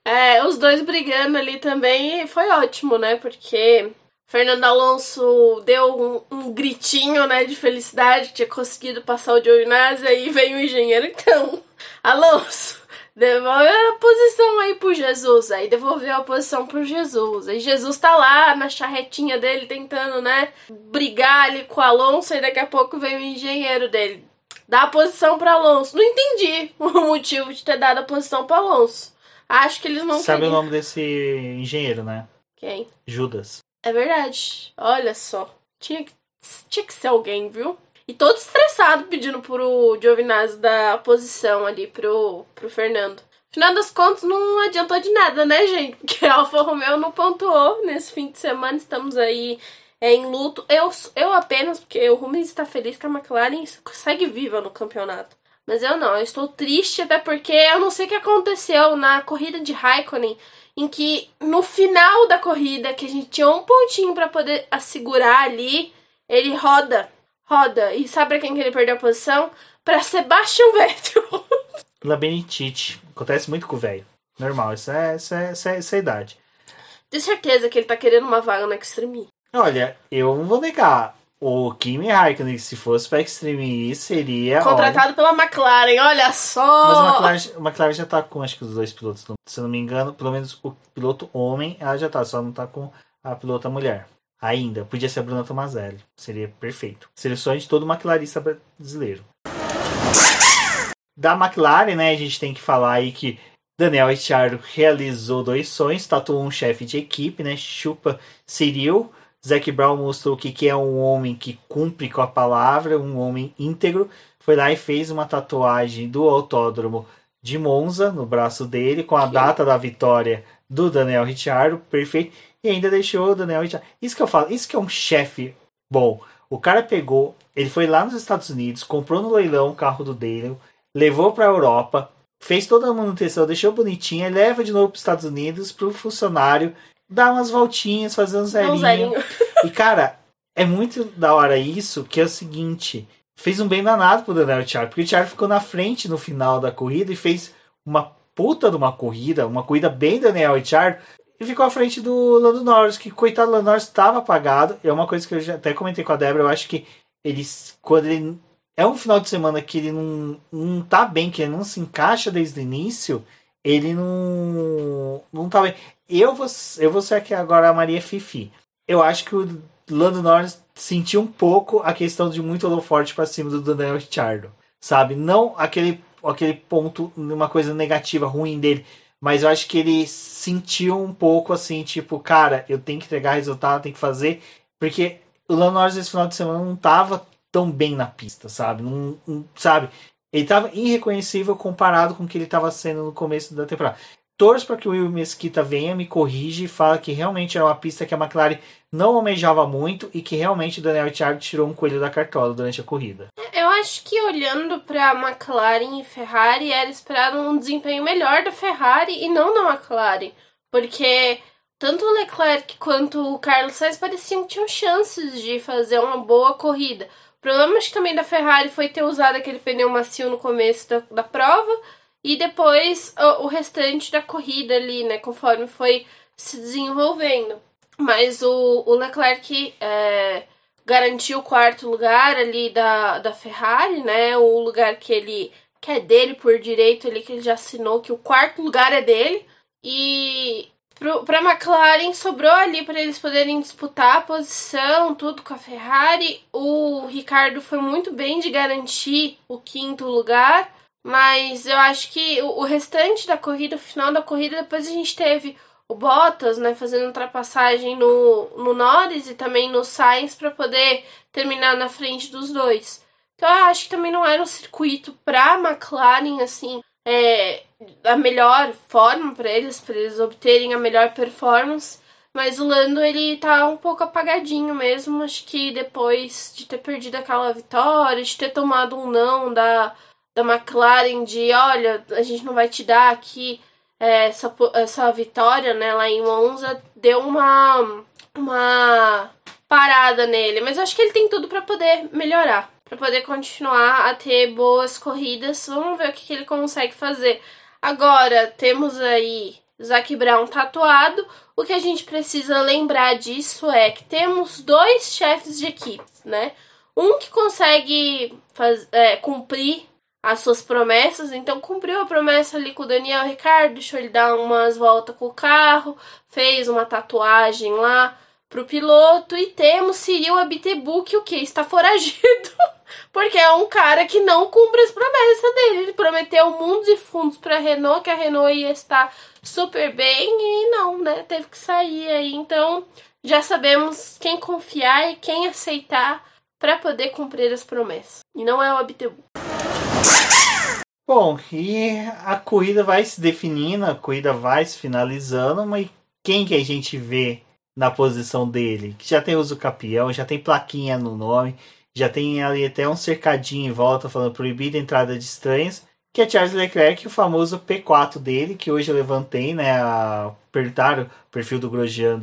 Speaker 2: É, os dois brigando ali também foi ótimo, né? Porque Fernando Alonso deu um, um, gritinho, né, de felicidade tinha conseguido passar o Giovinazzi, aí veio o engenheiro, então, Alonso, devolve a posição aí pro Jesus, aí devolveu a posição pro Jesus, aí Jesus tá lá na charretinha dele tentando, né, brigar ali com o Alonso, e daqui a pouco vem o engenheiro dele, dá a posição pro Alonso, não entendi o motivo de ter dado a posição pro Alonso, acho que eles não
Speaker 1: Sabe queriam... o nome desse engenheiro, né?
Speaker 2: Quem?
Speaker 1: Judas.
Speaker 2: É verdade. Olha só. Tinha que, tinha que ser alguém, viu? E todo estressado pedindo pro Giovinazzi dar a posição ali pro, pro Fernando. Afinal das contas, não adiantou de nada, né, gente? Porque a Alfa Romeo não pontuou nesse fim de semana. Estamos aí é, em luto. Eu, eu apenas, porque o Rubens está feliz que a McLaren segue viva no campeonato. Mas eu não, eu estou triste até porque eu não sei o que aconteceu na corrida de Raikkonen, em que no final da corrida, que a gente tinha um pontinho para poder assegurar ali, ele roda, roda. E sabe pra quem que ele perdeu a posição? Pra Sebastian Vettel.
Speaker 1: Labirintite. Acontece muito com o velho. Normal, isso é, isso, é, isso, é, isso é idade.
Speaker 2: Tenho certeza que ele tá querendo uma vaga no Extreme.
Speaker 1: Olha, eu não vou negar. O Kimi Raikkonen, se fosse pra Extreme E, seria.
Speaker 2: Contratado
Speaker 1: olha,
Speaker 2: pela McLaren, olha só!
Speaker 1: Mas a McLaren, a McLaren já tá com acho que os dois pilotos. Se não me engano, pelo menos o piloto homem, ela já tá, só não tá com a pilota mulher. Ainda. Podia ser a Bruna Tomazelli. Seria perfeito. Seria sonho de todo McLarista brasileiro. Da McLaren, né, a gente tem que falar aí que Daniel Ricciardo realizou dois sonhos, tatuou um chefe de equipe, né, chupa Cyril. Zac Brown mostrou que, que é um homem que cumpre com a palavra, um homem íntegro. Foi lá e fez uma tatuagem do autódromo de Monza no braço dele, com a data da vitória do Daniel Ricciardo, perfeito. E ainda deixou o Daniel Ricciardo. Isso que eu falo, isso que é um chefe bom. O cara pegou, ele foi lá nos Estados Unidos, comprou no leilão o carro do Daniel, levou para a Europa, fez toda a manutenção, deixou bonitinha, leva de novo para os Estados Unidos para o funcionário dar umas voltinhas, fazer um zerinho. Um zerinho. e cara, é muito da hora isso, que é o seguinte, fez um bem danado pro Daniel Ricciardo, porque o Ricciardo ficou na frente no final da corrida e fez uma puta de uma corrida, uma corrida bem Daniel Ricciardo, e ficou à frente do Lando Norris, que coitado do Lando Norris estava apagado. É uma coisa que eu já até comentei com a Débora, eu acho que eles quando ele é um final de semana que ele não, não tá bem, que ele não se encaixa desde o início, ele não, não tá bem. Eu vou, eu vou ser aqui agora a Maria Fifi. Eu acho que o Lando Norris sentiu um pouco a questão de muito holoforte para cima do Daniel Ricciardo, sabe? Não aquele, aquele ponto, uma coisa negativa, ruim dele, mas eu acho que ele sentiu um pouco assim, tipo, cara, eu tenho que entregar resultado, tenho que fazer, porque o Lando Norris esse final de semana não tava tão bem na pista, sabe? Não, não sabe? Ele estava irreconhecível comparado com o que ele estava sendo no começo da temporada. Torço para que o Will Mesquita venha, me corrige e fala que realmente era uma pista que a McLaren não almejava muito e que realmente o Daniel Ricciardo tirou um coelho da cartola durante a corrida.
Speaker 2: Eu acho que olhando para McLaren e Ferrari era esperado um desempenho melhor da Ferrari e não da McLaren, porque tanto o Leclerc quanto o Carlos Sainz pareciam que tinham chances de fazer uma boa corrida. O problema acho que também da Ferrari foi ter usado aquele pneu macio no começo da, da prova e depois o, o restante da corrida ali, né, conforme foi se desenvolvendo. Mas o, o Leclerc é, garantiu o quarto lugar ali da, da Ferrari, né? O lugar que ele que é dele por direito ali, que ele já assinou que o quarto lugar é dele. E para a McLaren sobrou ali para eles poderem disputar a posição, tudo com a Ferrari. O Ricardo foi muito bem de garantir o quinto lugar, mas eu acho que o, restante da corrida, o final da corrida, depois a gente teve o Bottas, né, fazendo ultrapassagem no, no Norris e também no Sainz para poder terminar na frente dos dois. Então eu acho que também não era um circuito para a McLaren assim é, a melhor forma para eles, para eles obterem a melhor performance. Mas o Lando ele tá um pouco apagadinho mesmo. Acho que depois de ter perdido aquela vitória, de ter tomado um não da, da McLaren de olha, a gente não vai te dar aqui é, essa, essa vitória né, lá em Monza, deu uma, uma parada nele. Mas acho que ele tem tudo para poder melhorar para poder continuar a ter boas corridas. Vamos ver o que, que ele consegue fazer. Agora temos aí Zac Brown tatuado. O que a gente precisa lembrar disso é que temos dois chefes de equipe, né? Um que consegue faz, é, cumprir as suas promessas, então cumpriu a promessa ali com o Daniel Ricardo, deixou ele dar umas voltas com o carro, fez uma tatuagem lá pro piloto e temos Cyril Abitebu que o que está foragido porque é um cara que não cumpre as promessas dele. Ele prometeu mundos e fundos para a Renault que a Renault ia estar super bem e não, né? Teve que sair aí. Então já sabemos quem confiar e quem aceitar para poder cumprir as promessas. E não é o Abitebu.
Speaker 1: Bom, e a corrida vai se definindo, a corrida vai se finalizando, mas quem que a gente vê na posição dele? Que já tem uso campeão, já tem plaquinha no nome já tem ali até um cercadinho em volta falando proibida entrada de estranhos, que é Charles Leclerc, o famoso P4 dele, que hoje eu levantei, né? A, perguntaram o perfil do Grosjean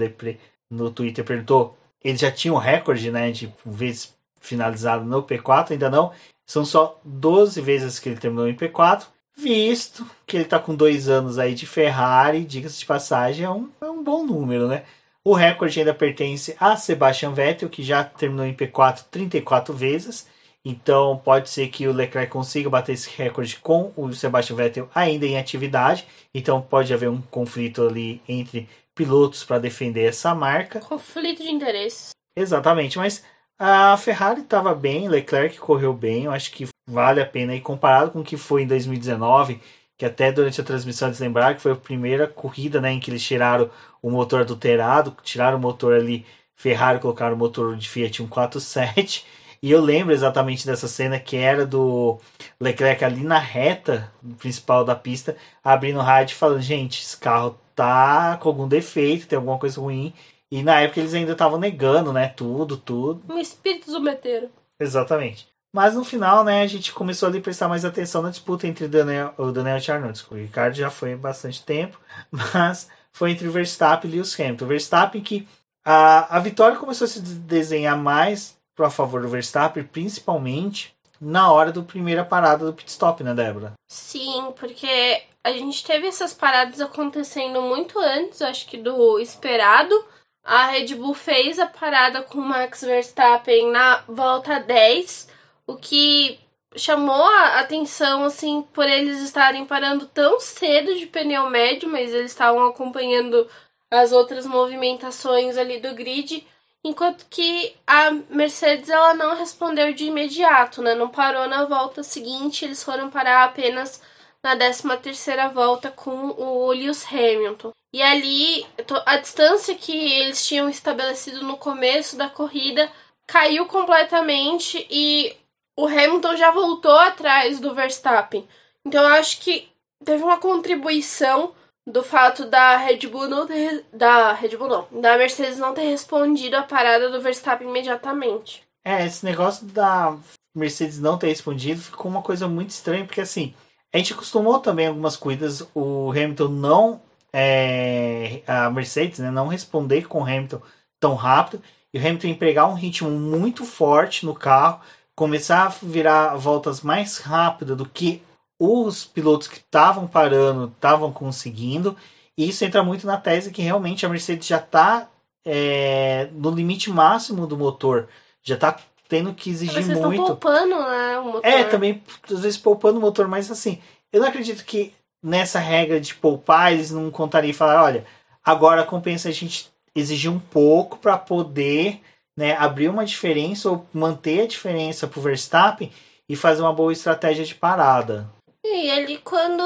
Speaker 1: no Twitter, perguntou, ele já tinha um recorde, né, de vezes finalizado no P4, ainda não. São só 12 vezes que ele terminou em P4, visto que ele está com dois anos aí de Ferrari, diga-se de passagem, é um, é um bom número, né? O recorde ainda pertence a Sebastian Vettel, que já terminou em P4 34 vezes. Então pode ser que o Leclerc consiga bater esse recorde com o Sebastian Vettel ainda em atividade. Então pode haver um conflito ali entre pilotos para defender essa marca.
Speaker 2: Conflito de interesses.
Speaker 1: Exatamente, mas a Ferrari estava bem, Leclerc correu bem, eu acho que vale a pena e comparado com o que foi em 2019, que até durante a transmissão eles lembraram que foi a primeira corrida né, em que eles tiraram o motor adulterado, tiraram o motor ali Ferrari, colocaram o motor de Fiat 147. E eu lembro exatamente dessa cena que era do Leclerc ali na reta principal da pista, abrindo o rádio e falando: gente, esse carro tá com algum defeito, tem alguma coisa ruim. E na época eles ainda estavam negando, né? Tudo, tudo.
Speaker 2: Um espírito zumeteiro.
Speaker 1: Exatamente. Mas no final, né, a gente começou ali a prestar mais atenção na disputa entre Daniel, o Daniel Charnotes. O Ricardo já foi há bastante tempo, mas foi entre o Verstappen e o Lewis Hamilton. O Verstappen que a, a vitória começou a se desenhar mais para favor do Verstappen, principalmente na hora da primeira parada do pit stop, né, Débora?
Speaker 2: Sim, porque a gente teve essas paradas acontecendo muito antes, acho que do esperado. A Red Bull fez a parada com o Max Verstappen na volta 10, o que chamou a atenção assim por eles estarem parando tão cedo de pneu médio, mas eles estavam acompanhando as outras movimentações ali do grid, enquanto que a Mercedes ela não respondeu de imediato, né? Não parou na volta seguinte, eles foram parar apenas na 13 terceira volta com o Lewis Hamilton. E ali, a distância que eles tinham estabelecido no começo da corrida caiu completamente e o Hamilton já voltou atrás do Verstappen. Então eu acho que teve uma contribuição do fato da Red Bull não ter, da Red Bull não, da Mercedes não ter respondido a parada do Verstappen imediatamente.
Speaker 1: É, esse negócio da Mercedes não ter respondido ficou uma coisa muito estranha, porque assim, a gente acostumou também algumas corridas o Hamilton não é, a Mercedes né, não responder com o Hamilton tão rápido e o Hamilton empregar um ritmo muito forte no carro, começar a virar voltas mais rápido do que os pilotos que estavam parando estavam conseguindo. E isso entra muito na tese que realmente a Mercedes já está é, no limite máximo do motor, já está tendo que exigir
Speaker 2: Vocês
Speaker 1: muito.
Speaker 2: Estão poupando, né, o motor.
Speaker 1: É, também às vezes poupando o motor, mas assim, eu não acredito que nessa regra de poupar, eles não contariam e falar, olha, agora compensa a gente exigir um pouco para poder né, abrir uma diferença ou manter a diferença para o Verstappen e fazer uma boa estratégia de parada.
Speaker 2: E ali quando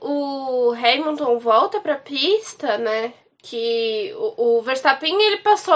Speaker 2: o Hamilton volta para a pista, né, que o, o, Verstappen ele passou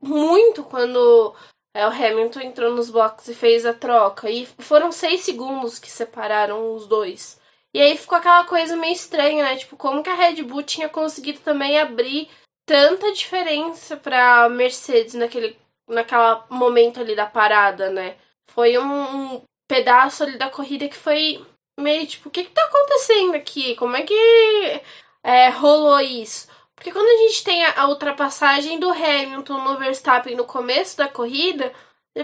Speaker 2: muito quando é, o Hamilton entrou nos blocos e fez a troca e foram seis segundos que separaram os dois. E aí ficou aquela coisa meio estranha, né? Tipo, como que a Red Bull tinha conseguido também abrir tanta diferença pra Mercedes naquele naquela momento ali da parada, né? Foi um, pedaço ali da corrida que foi meio tipo, o que que tá acontecendo aqui? Como é que é, rolou isso? Porque quando a gente tem a, a ultrapassagem do Hamilton no Verstappen no começo da corrida,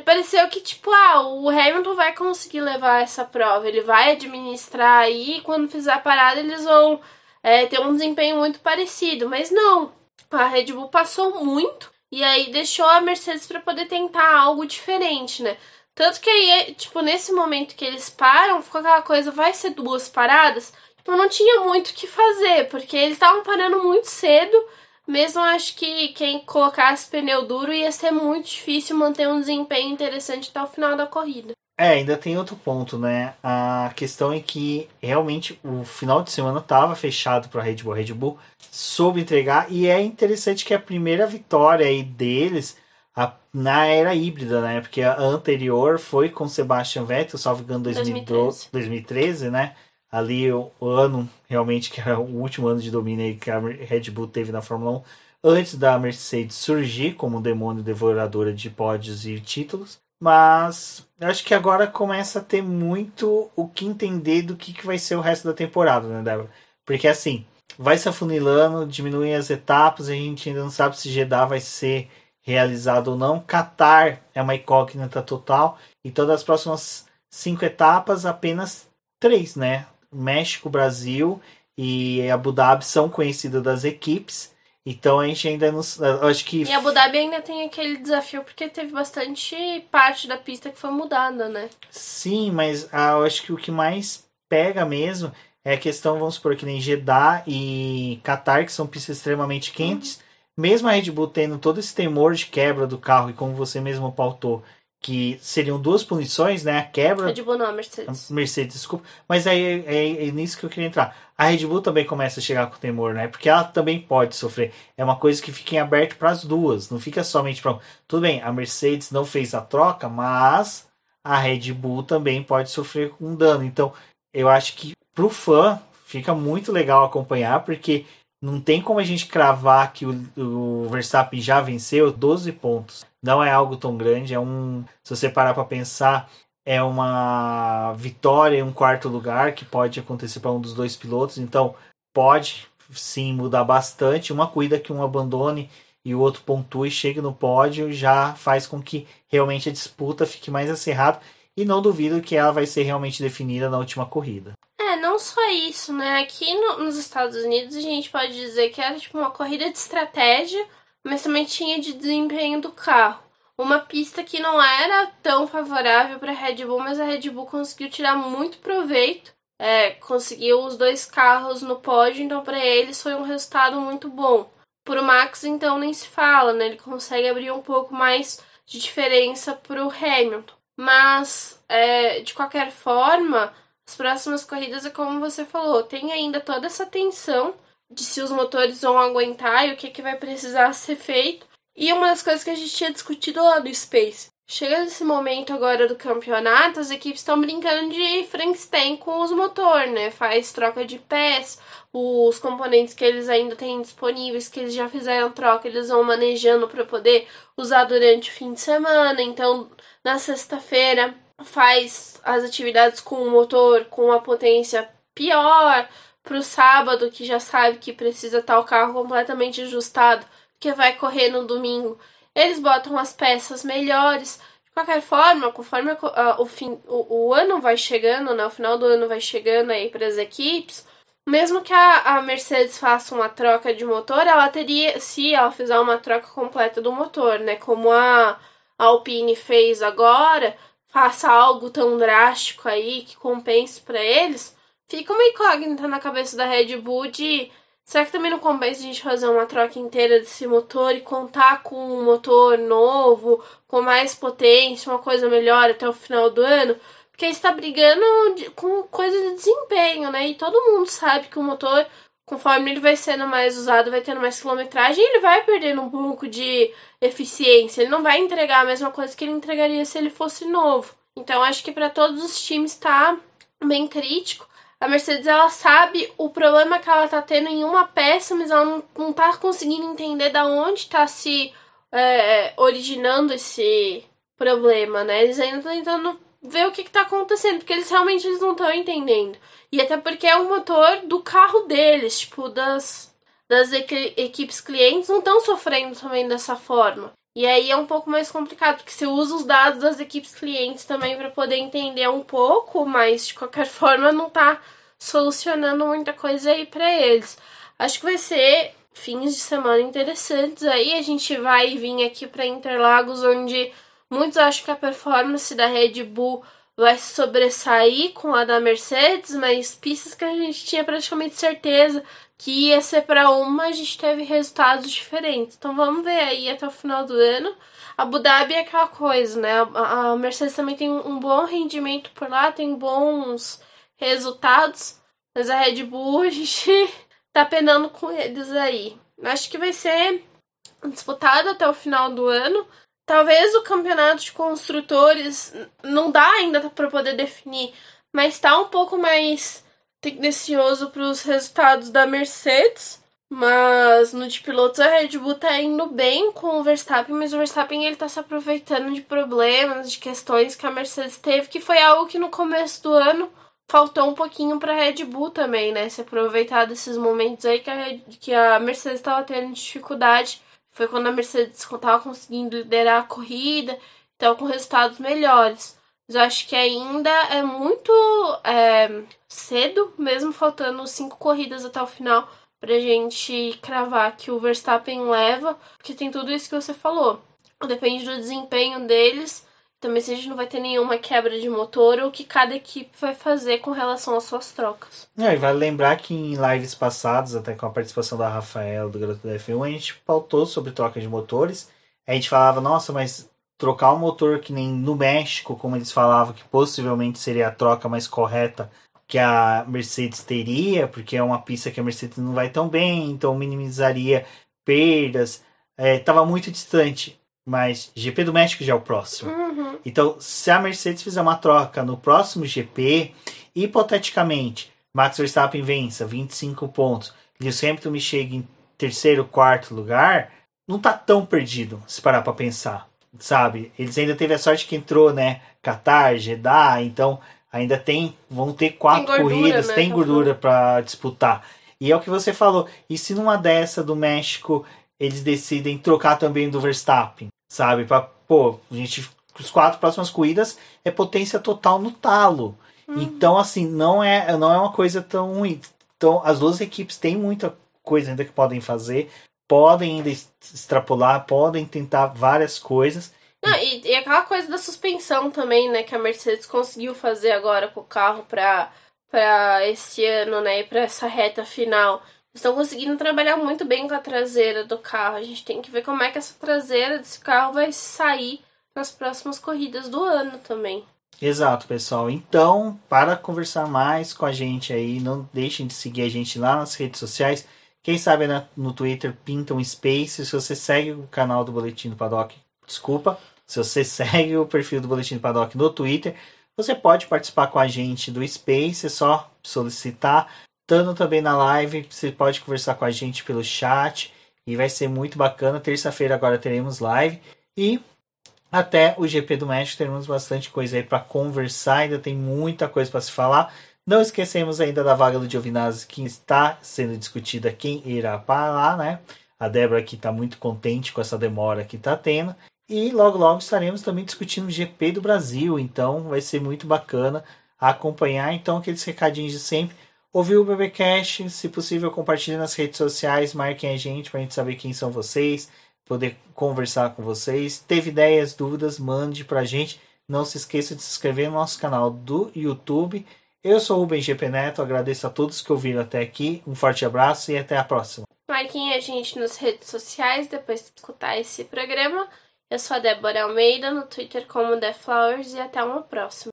Speaker 2: pareceu que, tipo, ah, o Hamilton vai conseguir levar essa prova, ele vai administrar aí, e quando fizer a parada eles vão é, ter um desempenho muito parecido. Mas não, a Red Bull passou muito e aí deixou a Mercedes para poder tentar algo diferente, né? Tanto que aí, tipo, nesse momento que eles param, ficou aquela coisa, vai ser duas paradas? Tipo, não tinha muito o que fazer, porque eles estavam parando muito cedo mesmo acho que quem colocasse pneu duro ia ser muito difícil manter um desempenho interessante até o final da corrida.
Speaker 1: É, ainda tem outro ponto, né? A questão é que realmente o final de semana estava fechado para a Red Bull. A Red Bull soube entregar e é interessante que a primeira vitória aí deles a, na era híbrida, né? Porque a anterior foi com Sebastian Vettel, salvo engano, 2013. 2013, né? ali o, o, ano realmente que era o último ano de domínio que a Red Bull teve na Fórmula 1 antes da Mercedes surgir como demônio devoradora de pódios e títulos. Mas eu acho que agora começa a ter muito o que entender do que, que vai ser o resto da temporada, né, Débora? Porque assim, vai se afunilando, diminuem as etapas, a gente ainda não sabe se Jeddah vai ser realizado ou não. Qatar é uma incógnita total. Então, das próximas cinco etapas, apenas três, né? México, Brasil e Abu Dhabi são conhecidas das equipes. Então a gente ainda não. Acho que.
Speaker 2: E Abu Dhabi ainda tem aquele desafio porque teve bastante parte da pista que foi mudada, né?
Speaker 1: Sim, mas ah, eu acho que o que mais pega mesmo é a questão, vamos supor, que nem Jeddah e Qatar, que são pistas extremamente quentes. Uhum. Mesmo a Red Bull tendo todo esse temor de quebra do carro, e como você mesmo pautou, que seriam duas punições, né? A quebra.
Speaker 2: Red Bull não, Mercedes.
Speaker 1: Mercedes, desculpa. Mas aí é, é, é, nisso que eu queria entrar. A Red Bull também começa a chegar com temor, né? Porque ela também pode sofrer. É uma coisa que fica em aberto para as duas. Não fica somente para. Tudo bem, a Mercedes não fez a troca, mas a Red Bull também pode sofrer com dano. Então, eu acho que pro fã fica muito legal acompanhar, porque não tem como a gente cravar que o, o Verstappen já venceu 12 pontos. Não é algo tão grande, é um. Se você parar para pensar, é uma vitória em um quarto lugar que pode acontecer para um dos dois pilotos. Então, pode sim mudar bastante. Uma corrida que um abandone e o outro pontue e chegue no pódio já faz com que realmente a disputa fique mais acirrada. E não duvido que ela vai ser realmente definida na última corrida.
Speaker 2: É, não só isso, né? Aqui no, nos Estados Unidos a gente pode dizer que era tipo uma corrida de estratégia, mas também tinha de desempenho do carro. Uma pista que não era tão favorável para a Red Bull, mas a Red Bull conseguiu tirar muito proveito. É, conseguiu os dois carros no pódio, então para eles foi um resultado muito bom. Para o Max, então, nem se fala, né? Ele consegue abrir um pouco mais de diferença para o Hamilton. Mas, é, de qualquer forma, as próximas corridas é como você falou, tem ainda toda essa tensão de se os motores vão aguentar e o que, que vai precisar ser feito. E uma das coisas que a gente tinha discutido lá do Space. Chega nesse momento agora do campeonato, as equipes estão brincando de Frankenstein com os motores, né? Faz troca de pés, os componentes que eles ainda têm disponíveis, que eles já fizeram troca, eles vão manejando para poder usar durante o fim de semana. Então, na sexta-feira, faz as atividades com o motor com a potência pior, pro sábado que já sabe que precisa estar o carro completamente ajustado, que vai correr no domingo, eles botam as peças melhores. De qualquer forma, conforme o, fim, o, o ano vai chegando, né, o final do ano vai chegando aí para as equipes, mesmo que a, a Mercedes faça uma troca de motor, ela teria, se ela fizer uma troca completa do motor, né, como a Alpine fez agora, faça algo tão drástico aí que compense para eles, fica uma incógnita na cabeça da Red Bull de será que também não compensa a gente fazer uma troca inteira desse motor e contar com um motor novo, com mais potência, uma coisa melhor até o final do ano? Porque está brigando com coisa de desempenho, né? E todo mundo sabe que o motor conforme ele vai sendo mais usado, vai tendo mais quilometragem, ele vai perdendo um pouco de eficiência. Ele não vai entregar a mesma coisa que ele entregaria se ele fosse novo. Então acho que para todos os times está bem crítico. A Mercedes ela sabe o problema que ela tá tendo em uma peça, mas ela não, não tá conseguindo entender da onde está se é, originando esse problema, né? Eles ainda estão tentando ver o que, está acontecendo, porque eles realmente eles não estão entendendo. E até porque é o motor do carro deles, tipo, das, das equipes clientes não estão sofrendo também dessa forma. E aí é um pouco mais complicado, porque você usa os dados das equipes clientes também para poder entender um pouco, mas de qualquer forma não tá solucionando muita coisa aí para eles. Acho que vai ser fins de semana interessantes aí. A gente vai vir aqui para Interlagos, onde muitos acham que a performance da Red Bull vai se sobressair com a da Mercedes, mas pistas que a gente tinha praticamente certeza que ia ser para uma, a gente teve resultados diferentes. Então vamos ver aí até o final do ano. Abu Dhabi é aquela coisa, né? A Mercedes também tem um bom rendimento por lá, tem bons resultados, mas a Red Bull a gente tá penando com eles aí. Acho que vai ser disputado até o final do ano. Talvez o campeonato de construtores não dá ainda para poder definir, mas está um pouco mais tendencioso para os resultados da Mercedes. Mas no de pilotos a Red Bull tá indo bem com o Verstappen, mas o Verstappen ele tá se aproveitando de problemas, de questões que a Mercedes teve, que foi algo que no começo do ano faltou um pouquinho pra Red Bull também, né? Se aproveitar desses momentos aí que a, Red, que a Mercedes tava tendo dificuldade. Foi quando a Mercedes tava conseguindo liderar a corrida, tava com resultados melhores. Mas eu acho que ainda é muito é, cedo, mesmo faltando cinco corridas até o final, pra gente cravar que o Verstappen leva, porque tem tudo isso que você falou. Depende do desempenho deles, também se a gente não vai ter nenhuma quebra de motor ou o que cada equipe vai fazer com relação às suas trocas.
Speaker 1: É, e vale lembrar que em lives passadas, até com a participação da Rafael do Garoto da F1, a gente pautou sobre troca de motores. A gente falava, nossa, mas trocar um motor que nem no México, como eles falavam, que possivelmente seria a troca mais correta que a Mercedes teria, porque é uma pista que a Mercedes não vai tão bem, então minimizaria perdas. Estava é, muito distante, mas GP do México já é o próximo.
Speaker 2: Uhum.
Speaker 1: Então, se a Mercedes fizer uma troca no próximo GP, hipoteticamente, Max Verstappen vença 25 pontos, Lewis Hamilton me chega em terceiro, quarto lugar, não tá tão perdido, se parar para pensar, sabe? Eles ainda teve a sorte que entrou, né, Qatar, Jeddah, então ainda tem, vão ter quatro tem gordura, corridas, né, tem gordura para disputar. E é o que você falou. E se numa dessa do México eles decidem trocar também do Verstappen, sabe? Para pô, a gente os quatro próximas corridas é potência total no talo. Uhum. Então assim, não é não é uma coisa tão ruim. Então as duas equipes têm muita coisa ainda que podem fazer, podem ainda extrapolar, podem tentar várias coisas.
Speaker 2: Não, e, e aquela coisa da suspensão também, né, que a Mercedes conseguiu fazer agora com o carro para para esse ano, né, e para essa reta final. Estão conseguindo trabalhar muito bem com a traseira do carro. A gente tem que ver como é que essa traseira desse carro vai sair nas próximas corridas do ano também.
Speaker 1: Exato, pessoal. Então, para conversar mais com a gente aí, não deixem de seguir a gente lá nas redes sociais. Quem sabe no Twitter pinta um Space. Se você segue o canal do Boletim do Paddock, desculpa. Se você segue o perfil do Boletim do Paddock no Twitter, você pode participar com a gente do Space, é só solicitar. Estando também na live, você pode conversar com a gente pelo chat e vai ser muito bacana. Terça-feira agora teremos live e até o GP do México teremos bastante coisa aí para conversar, ainda tem muita coisa para se falar. Não esquecemos ainda da vaga do Giovinazzi que está sendo discutida quem irá para lá, né? A Débora aqui está muito contente com essa demora que está tendo. E logo logo estaremos também discutindo o GP do Brasil, então vai ser muito bacana acompanhar. Então, aqueles recadinhos de sempre. Ouviu o BBcast, se possível, compartilhe nas redes sociais, marquem a gente para a gente saber quem são vocês, poder conversar com vocês. Teve ideias, dúvidas, mande para a gente. Não se esqueça de se inscrever no nosso canal do YouTube. Eu sou o Rubem GP Neto, agradeço a todos que ouviram até aqui. Um forte abraço e até a próxima.
Speaker 2: Marquem a gente nas redes sociais depois de escutar esse programa. Eu sou a Débora Almeida, no Twitter como The Flowers e até uma próxima.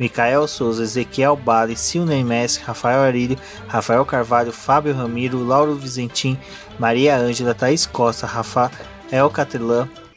Speaker 1: Micael Souza, Ezequiel Bale, Silney Messi, Rafael Arílio, Rafael Carvalho, Fábio Ramiro, Lauro Vizentim, Maria Ângela, Thaís Costa, Rafael Catelã,